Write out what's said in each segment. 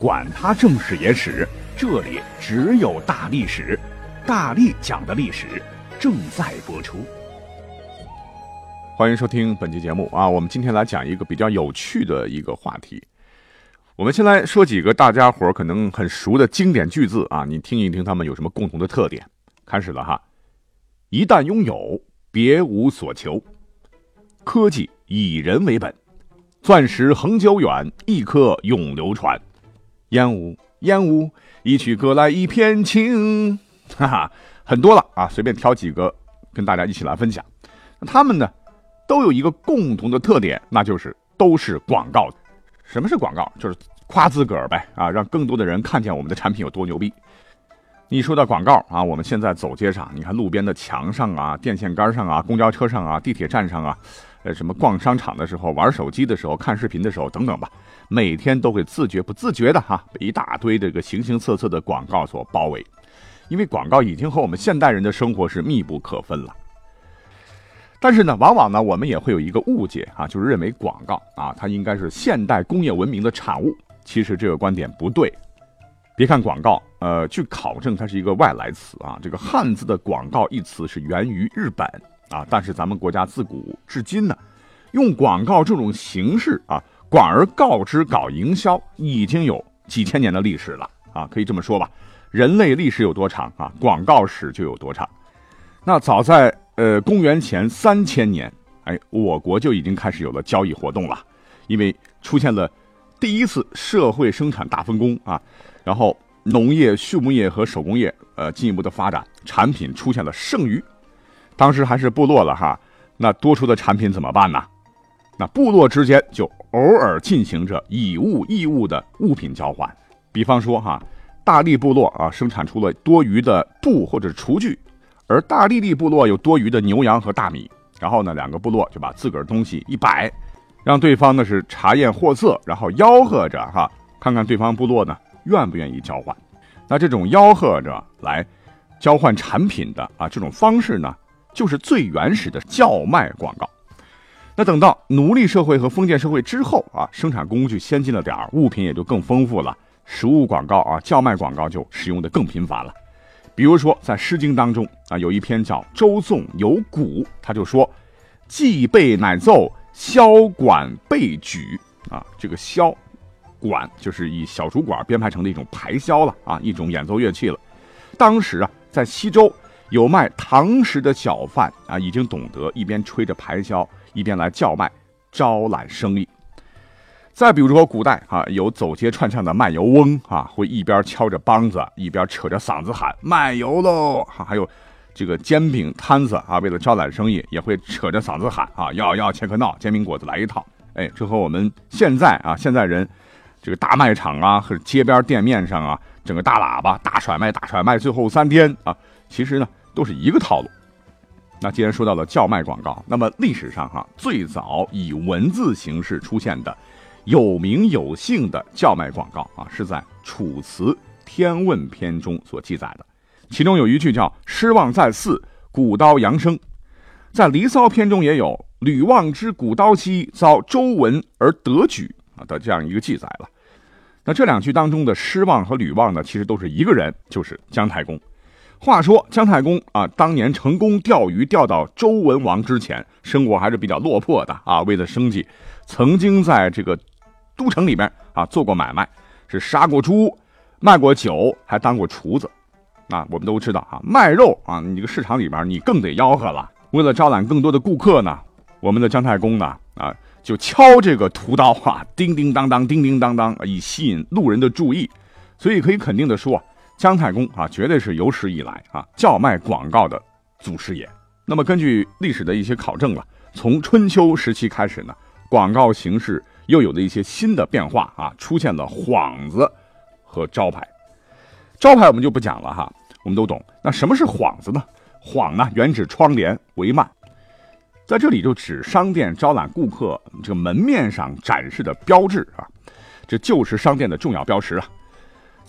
管他正史野史。这里只有大历史，大力讲的历史正在播出。欢迎收听本期节目啊！我们今天来讲一个比较有趣的一个话题。我们先来说几个大家伙可能很熟的经典句子啊，你听一听，他们有什么共同的特点？开始了哈！一旦拥有，别无所求。科技以人为本，钻石恒久远，一颗永流传。烟雾，烟雾。一曲歌来一片情，哈哈，很多了啊，随便挑几个跟大家一起来分享。他们呢都有一个共同的特点，那就是都是广告。什么是广告？就是夸自个儿呗啊，让更多的人看见我们的产品有多牛逼。一说到广告啊，我们现在走街上，你看路边的墙上啊、电线杆上啊、公交车上啊、地铁站上啊。呃，什么逛商场的时候、玩手机的时候、看视频的时候等等吧，每天都会自觉不自觉的哈，被一大堆这个形形色色的广告所包围，因为广告已经和我们现代人的生活是密不可分了。但是呢，往往呢，我们也会有一个误解啊，就是认为广告啊，它应该是现代工业文明的产物。其实这个观点不对。别看广告，呃，据考证，它是一个外来词啊，这个汉字的“广告”一词是源于日本。啊！但是咱们国家自古至今呢，用广告这种形式啊，广而告之搞营销，已经有几千年的历史了啊！可以这么说吧，人类历史有多长啊，广告史就有多长。那早在呃公元前三千年，哎，我国就已经开始有了交易活动了，因为出现了第一次社会生产大分工啊，然后农业、畜牧业和手工业呃进一步的发展，产品出现了剩余。当时还是部落了哈，那多出的产品怎么办呢？那部落之间就偶尔进行着以物易物的物品交换。比方说哈，大力部落啊生产出了多余的布或者厨具，而大力力部落有多余的牛羊和大米，然后呢两个部落就把自个儿东西一摆，让对方呢是查验货色，然后吆喝着哈，看看对方部落呢愿不愿意交换。那这种吆喝着来交换产品的啊这种方式呢？就是最原始的叫卖广告。那等到奴隶社会和封建社会之后啊，生产工具先进了点儿，物品也就更丰富了，实物广告啊、叫卖广告就使用的更频繁了。比如说在《诗经》当中啊，有一篇叫《周颂有鼓》，他就说：“既备乃奏，箫管备举。”啊，这个箫管就是以小竹管编排成的一种排箫了啊，一种演奏乐器了。当时啊，在西周。有卖唐食的小贩啊，已经懂得一边吹着排箫，一边来叫卖，招揽生意。再比如说古代啊，有走街串巷的卖油翁啊，会一边敲着梆子，一边扯着嗓子喊卖油喽。还有这个煎饼摊子啊，为了招揽生意，也会扯着嗓子喊啊，要要切克闹，煎饼果子来一套。哎，这和我们现在啊，现在人这个大卖场啊，或者街边店面上啊，整个大喇叭大甩卖，大甩卖，最后三天啊，其实呢。都是一个套路。那既然说到了叫卖广告，那么历史上哈最早以文字形式出现的有名有姓的叫卖广告啊，是在《楚辞天问篇》中所记载的。其中有一句叫“失望在寺，古刀扬声”。在《离骚》篇中也有“吕望之古刀兮，遭周文而得举”啊的这样一个记载了。那这两句当中的“失望”和“吕望”呢，其实都是一个人，就是姜太公。话说姜太公啊，当年成功钓鱼钓到周文王之前，生活还是比较落魄的啊。为了生计，曾经在这个都城里边啊做过买卖，是杀过猪，卖过酒，还当过厨子。啊，我们都知道啊，卖肉啊，你这个市场里边你更得吆喝了。为了招揽更多的顾客呢，我们的姜太公呢啊，就敲这个屠刀啊，叮叮当当，叮叮当当，以吸引路人的注意。所以可以肯定的说。姜太公啊，绝对是有史以来啊叫卖广告的祖师爷。那么根据历史的一些考证了，从春秋时期开始呢，广告形式又有了一些新的变化啊，出现了幌子和招牌。招牌我们就不讲了哈，我们都懂。那什么是幌子呢？幌呢，原指窗帘帷幔，在这里就指商店招揽顾客这个门面上展示的标志啊，这就是商店的重要标识啊。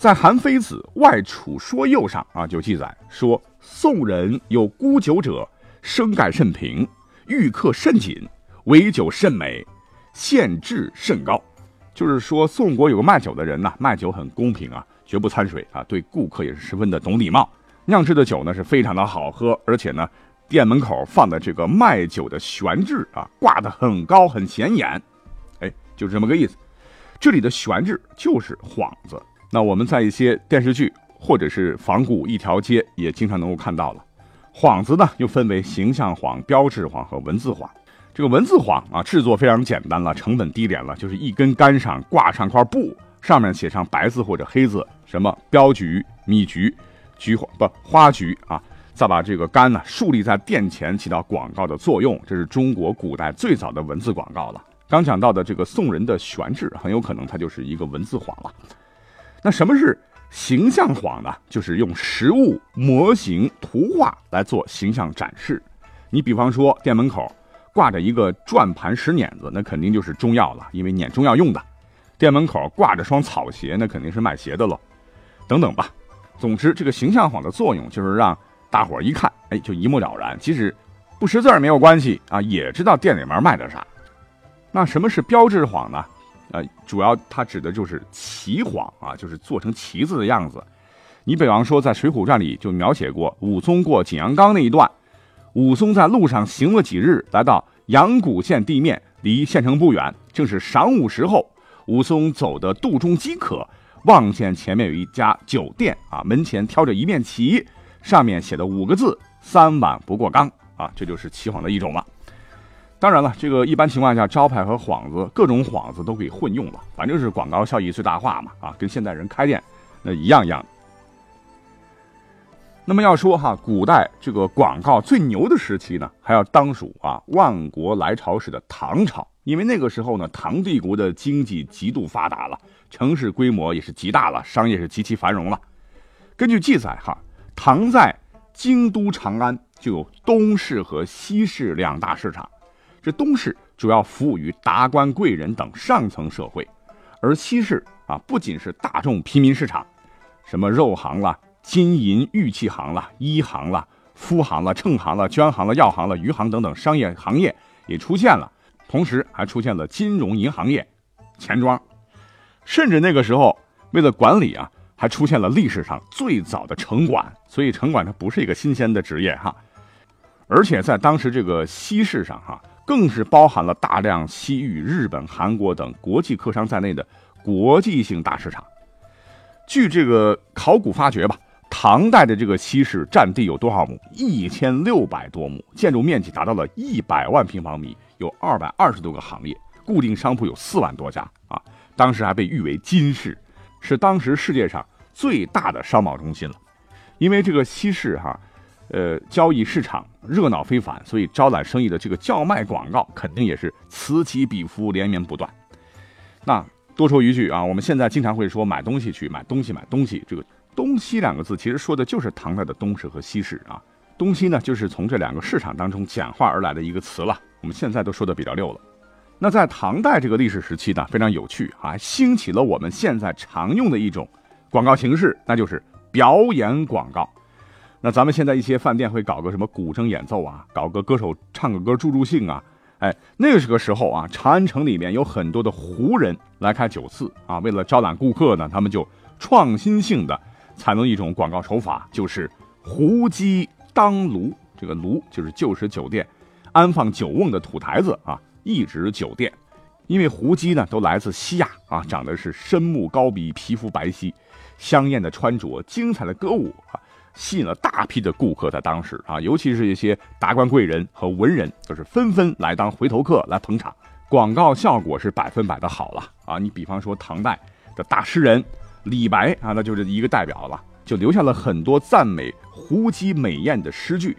在《韩非子·外储说右》上啊，就记载说：宋人有沽酒者，生盖甚平，遇客甚紧，唯酒甚美，限制甚高。就是说，宋国有个卖酒的人呐，卖酒很公平啊，绝不掺水啊，对顾客也是十分的懂礼貌。酿制的酒呢是非常的好喝，而且呢，店门口放的这个卖酒的悬置啊，挂的很高很显眼，哎，就是这么个意思。这里的悬置就是幌子。那我们在一些电视剧或者是仿古一条街也经常能够看到了，幌子呢又分为形象幌、标志幌和文字幌。这个文字幌啊，制作非常简单了，成本低廉了，就是一根杆上挂上块布，上面写上白字或者黑字，什么镖局、米局、菊花不花局啊，再把这个杆呢竖立在店前，起到广告的作用。这是中国古代最早的文字广告了。刚讲到的这个宋人的悬置，很有可能它就是一个文字幌了。那什么是形象谎呢？就是用实物、模型、图画来做形象展示。你比方说，店门口挂着一个转盘石碾子，那肯定就是中药了，因为碾中药用的。店门口挂着双草鞋，那肯定是卖鞋的喽。等等吧。总之，这个形象谎的作用就是让大伙一看，哎，就一目了然。即使不识字儿没有关系啊，也知道店里面卖的啥。那什么是标志谎呢？呃，主要它指的就是旗幌啊，就是做成旗子的样子。你比方说，在《水浒传》里就描写过武松过景阳冈那一段，武松在路上行了几日，来到阳谷县地面，离县城不远，正是晌午时候。武松走得肚中饥渴，望见前面有一家酒店啊，门前挑着一面旗，上面写的五个字：“三碗不过冈”啊，这就是旗幌的一种了。当然了，这个一般情况下，招牌和幌子各种幌子都可以混用了，反正是广告效益最大化嘛，啊，跟现代人开店那一样一样。那么要说哈，古代这个广告最牛的时期呢，还要当属啊万国来朝时的唐朝，因为那个时候呢，唐帝国的经济极度发达了，城市规模也是极大了，商业是极其繁荣了。根据记载哈，唐在京都长安就有东市和西市两大市场。这东市主要服务于达官贵人等上层社会，而西市啊，不仅是大众平民市场，什么肉行了、金银玉器行了、衣行了、夫行了、秤行了、绢行了、药行了、余行等等商业行业也出现了，同时还出现了金融银行业、钱庄，甚至那个时候为了管理啊，还出现了历史上最早的城管，所以城管它不是一个新鲜的职业哈，而且在当时这个西市上哈。更是包含了大量西域、日本、韩国等国际客商在内的国际性大市场。据这个考古发掘吧，唐代的这个西市占地有多少亩？一千六百多亩，建筑面积达到了一百万平方米，有二百二十多个行业，固定商铺有四万多家啊！当时还被誉为金市，是当时世界上最大的商贸中心了。因为这个西市哈。呃，交易市场热闹非凡，所以招揽生意的这个叫卖广告肯定也是此起彼伏，连绵不断。那多说一句啊，我们现在经常会说买东西去买东西买东西，这个“东西”两个字其实说的就是唐代的东市和西市啊。东西呢，就是从这两个市场当中简化而来的一个词了。我们现在都说的比较溜了。那在唐代这个历史时期呢，非常有趣啊，兴起了我们现在常用的一种广告形式，那就是表演广告。那咱们现在一些饭店会搞个什么古筝演奏啊，搞个歌手唱个歌助助兴啊，哎，那个时候啊，长安城里面有很多的胡人来开酒肆啊，为了招揽顾客呢，他们就创新性的采用一种广告手法，就是胡姬当炉，这个炉就是旧时酒店安放酒瓮的土台子啊，一指酒店，因为胡姬呢都来自西亚啊，长得是深目高鼻，皮肤白皙，香艳的穿着，精彩的歌舞啊。吸引了大批的顾客，在当时啊，尤其是一些达官贵人和文人，都是纷纷来当回头客来捧场，广告效果是百分百的好了啊！你比方说唐代的大诗人李白啊，那就是一个代表了，就留下了很多赞美胡姬美艳的诗句：“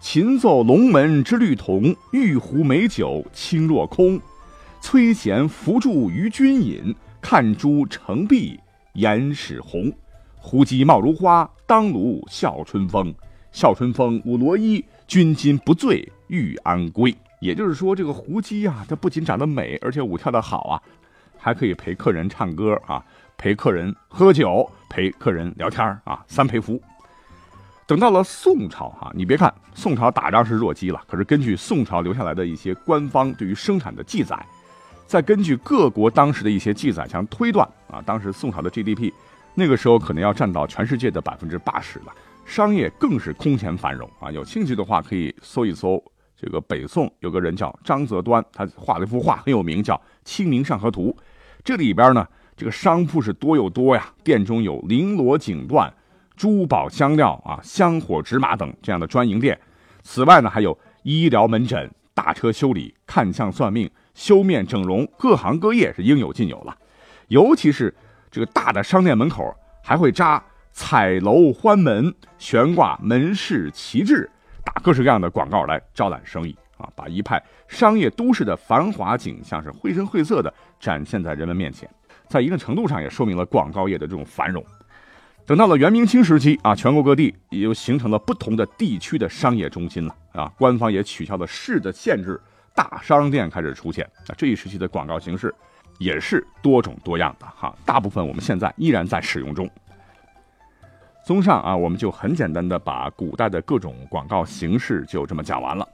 琴奏龙门之律同，玉壶美酒清若空。崔贤扶助于君饮，看朱成碧颜始红。”胡姬貌如花，当卢笑春风。笑春风舞罗衣，君今不醉欲安归。也就是说，这个胡姬啊，她不仅长得美，而且舞跳得好啊，还可以陪客人唱歌啊，陪客人喝酒，陪客人聊天啊，三陪服。等到了宋朝哈，你别看宋朝打仗是弱鸡了，可是根据宋朝留下来的一些官方对于生产的记载，再根据各国当时的一些记载，想推断啊，当时宋朝的 GDP，那个时候可能要占到全世界的百分之八十了。商业更是空前繁荣啊！有兴趣的话可以搜一搜，这个北宋有个人叫张择端，他画了一幅画很有名，叫《清明上河图》。这里边呢，这个商铺是多又多呀，店中有绫罗锦缎、珠宝香料啊、香火纸马等这样的专营店。此外呢，还有医疗门诊、大车修理、看相算命、修面整容，各行各业是应有尽有了。尤其是这个大的商店门口还会扎。彩楼欢门，悬挂门市旗帜，打各式各样的广告来招揽生意啊！把一派商业都市的繁华景象是绘声绘色的展现在人们面前，在一定程度上也说明了广告业的这种繁荣。等到了元明清时期啊，全国各地也就形成了不同的地区的商业中心了啊，官方也取消了市的限制，大商店开始出现。啊这一时期的广告形式也是多种多样的哈，大部分我们现在依然在使用中。综上啊，我们就很简单的把古代的各种广告形式就这么讲完了。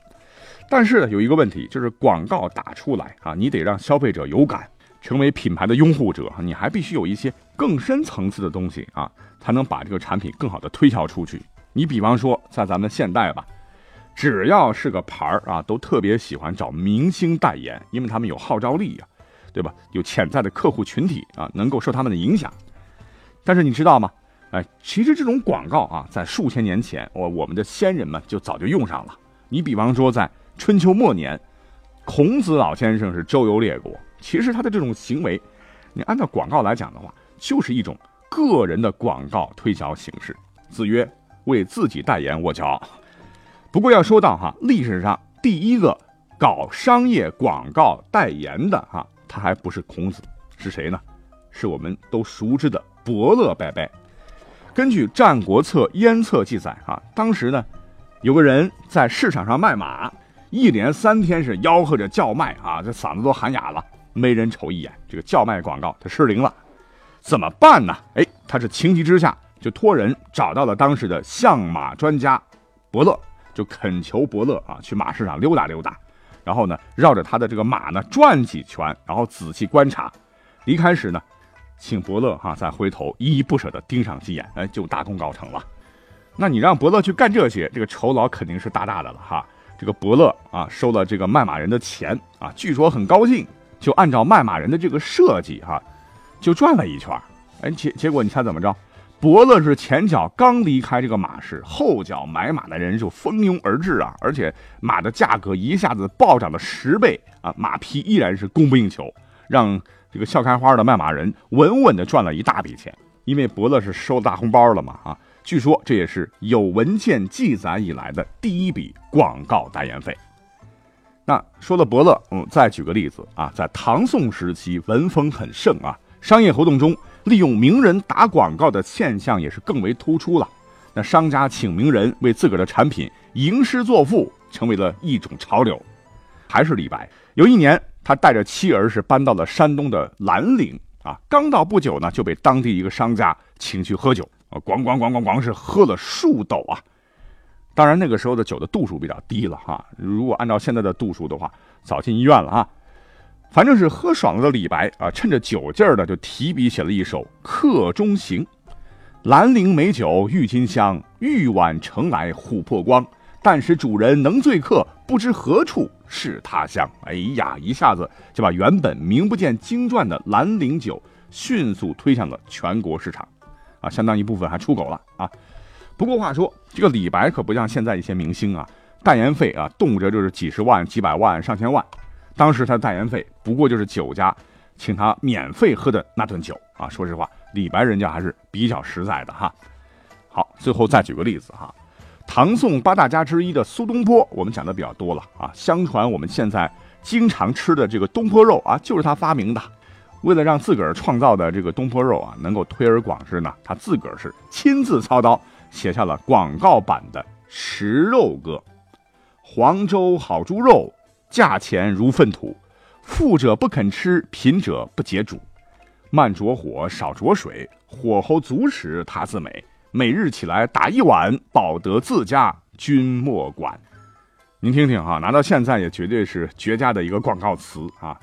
但是呢，有一个问题，就是广告打出来啊，你得让消费者有感，成为品牌的拥护者，你还必须有一些更深层次的东西啊，才能把这个产品更好的推销出去。你比方说，在咱们现代吧，只要是个牌儿啊，都特别喜欢找明星代言，因为他们有号召力呀，对吧？有潜在的客户群体啊，能够受他们的影响。但是你知道吗？哎，其实这种广告啊，在数千年前，我我们的先人们就早就用上了。你比方说，在春秋末年，孔子老先生是周游列国，其实他的这种行为，你按照广告来讲的话，就是一种个人的广告推销形式。子曰：“为自己代言，我骄傲。”不过要说到哈，历史上第一个搞商业广告代言的哈，他还不是孔子，是谁呢？是我们都熟知的伯乐伯伯。根据《战国策·燕策》记载，啊，当时呢，有个人在市场上卖马，一连三天是吆喝着叫卖，啊，这嗓子都喊哑了，没人瞅一眼。这个叫卖广告他失灵了，怎么办呢？哎，他是情急之下就托人找到了当时的相马专家伯乐，就恳求伯乐啊去马市场溜达溜达，然后呢绕着他的这个马呢转几圈，然后仔细观察。离开时呢。请伯乐哈再回头依依不舍地盯上几眼，哎，就大功告成了。那你让伯乐去干这些，这个酬劳肯定是大大的了哈。这个伯乐啊，收了这个卖马人的钱啊，据说很高兴，就按照卖马人的这个设计哈，就转了一圈。哎，结结果你猜怎么着？伯乐是前脚刚离开这个马市，后脚买马的人就蜂拥而至啊，而且马的价格一下子暴涨了十倍啊，马匹依然是供不应求，让。这个笑开花的卖马人稳稳的赚了一大笔钱，因为伯乐是收大红包了嘛啊！据说这也是有文件记载以来的第一笔广告代言费。那说了伯乐，嗯，再举个例子啊，在唐宋时期文风很盛啊，商业活动中利用名人打广告的现象也是更为突出了。那商家请名人为自个儿的产品吟诗作赋，成为了一种潮流。还是李白，有一年。他带着妻儿是搬到了山东的兰陵啊，刚到不久呢，就被当地一个商家请去喝酒啊，咣咣咣咣咣是喝了数斗啊。当然那个时候的酒的度数比较低了哈，如果按照现在的度数的话，早进医院了啊。反正是喝爽了的李白啊，趁着酒劲儿呢，就提笔写了一首《客中行》：兰陵美酒郁金香，玉碗盛来琥珀光。但使主人能醉客，不知何处是他乡。哎呀，一下子就把原本名不见经传的兰陵酒迅速推向了全国市场，啊，相当一部分还出口了啊。不过话说，这个李白可不像现在一些明星啊，代言费啊，动辄就是几十万、几百万、上千万。当时他的代言费不过就是酒家请他免费喝的那顿酒啊。说实话，李白人家还是比较实在的哈。好，最后再举个例子哈。唐宋八大家之一的苏东坡，我们讲的比较多了啊。相传我们现在经常吃的这个东坡肉啊，就是他发明的。为了让自个儿创造的这个东坡肉啊能够推而广之呢，他自个儿是亲自操刀写下了广告版的食肉歌：黄州好猪肉，价钱如粪土，富者不肯吃，贫者不解煮。慢着火，少着水，火候足时它自美。每日起来打一碗，保得自家君莫管。您听听哈，拿到现在也绝对是绝佳的一个广告词啊。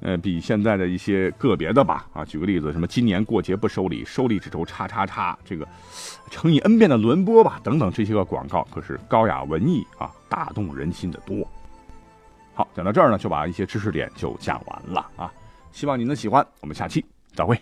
呃，比现在的一些个别的吧啊，举个例子，什么今年过节不收礼，收礼只收叉叉叉，这个乘以 n 遍的轮播吧，等等这些个广告可是高雅文艺啊，打动人心的多。好，讲到这儿呢，就把一些知识点就讲完了啊，希望您能喜欢，我们下期再会。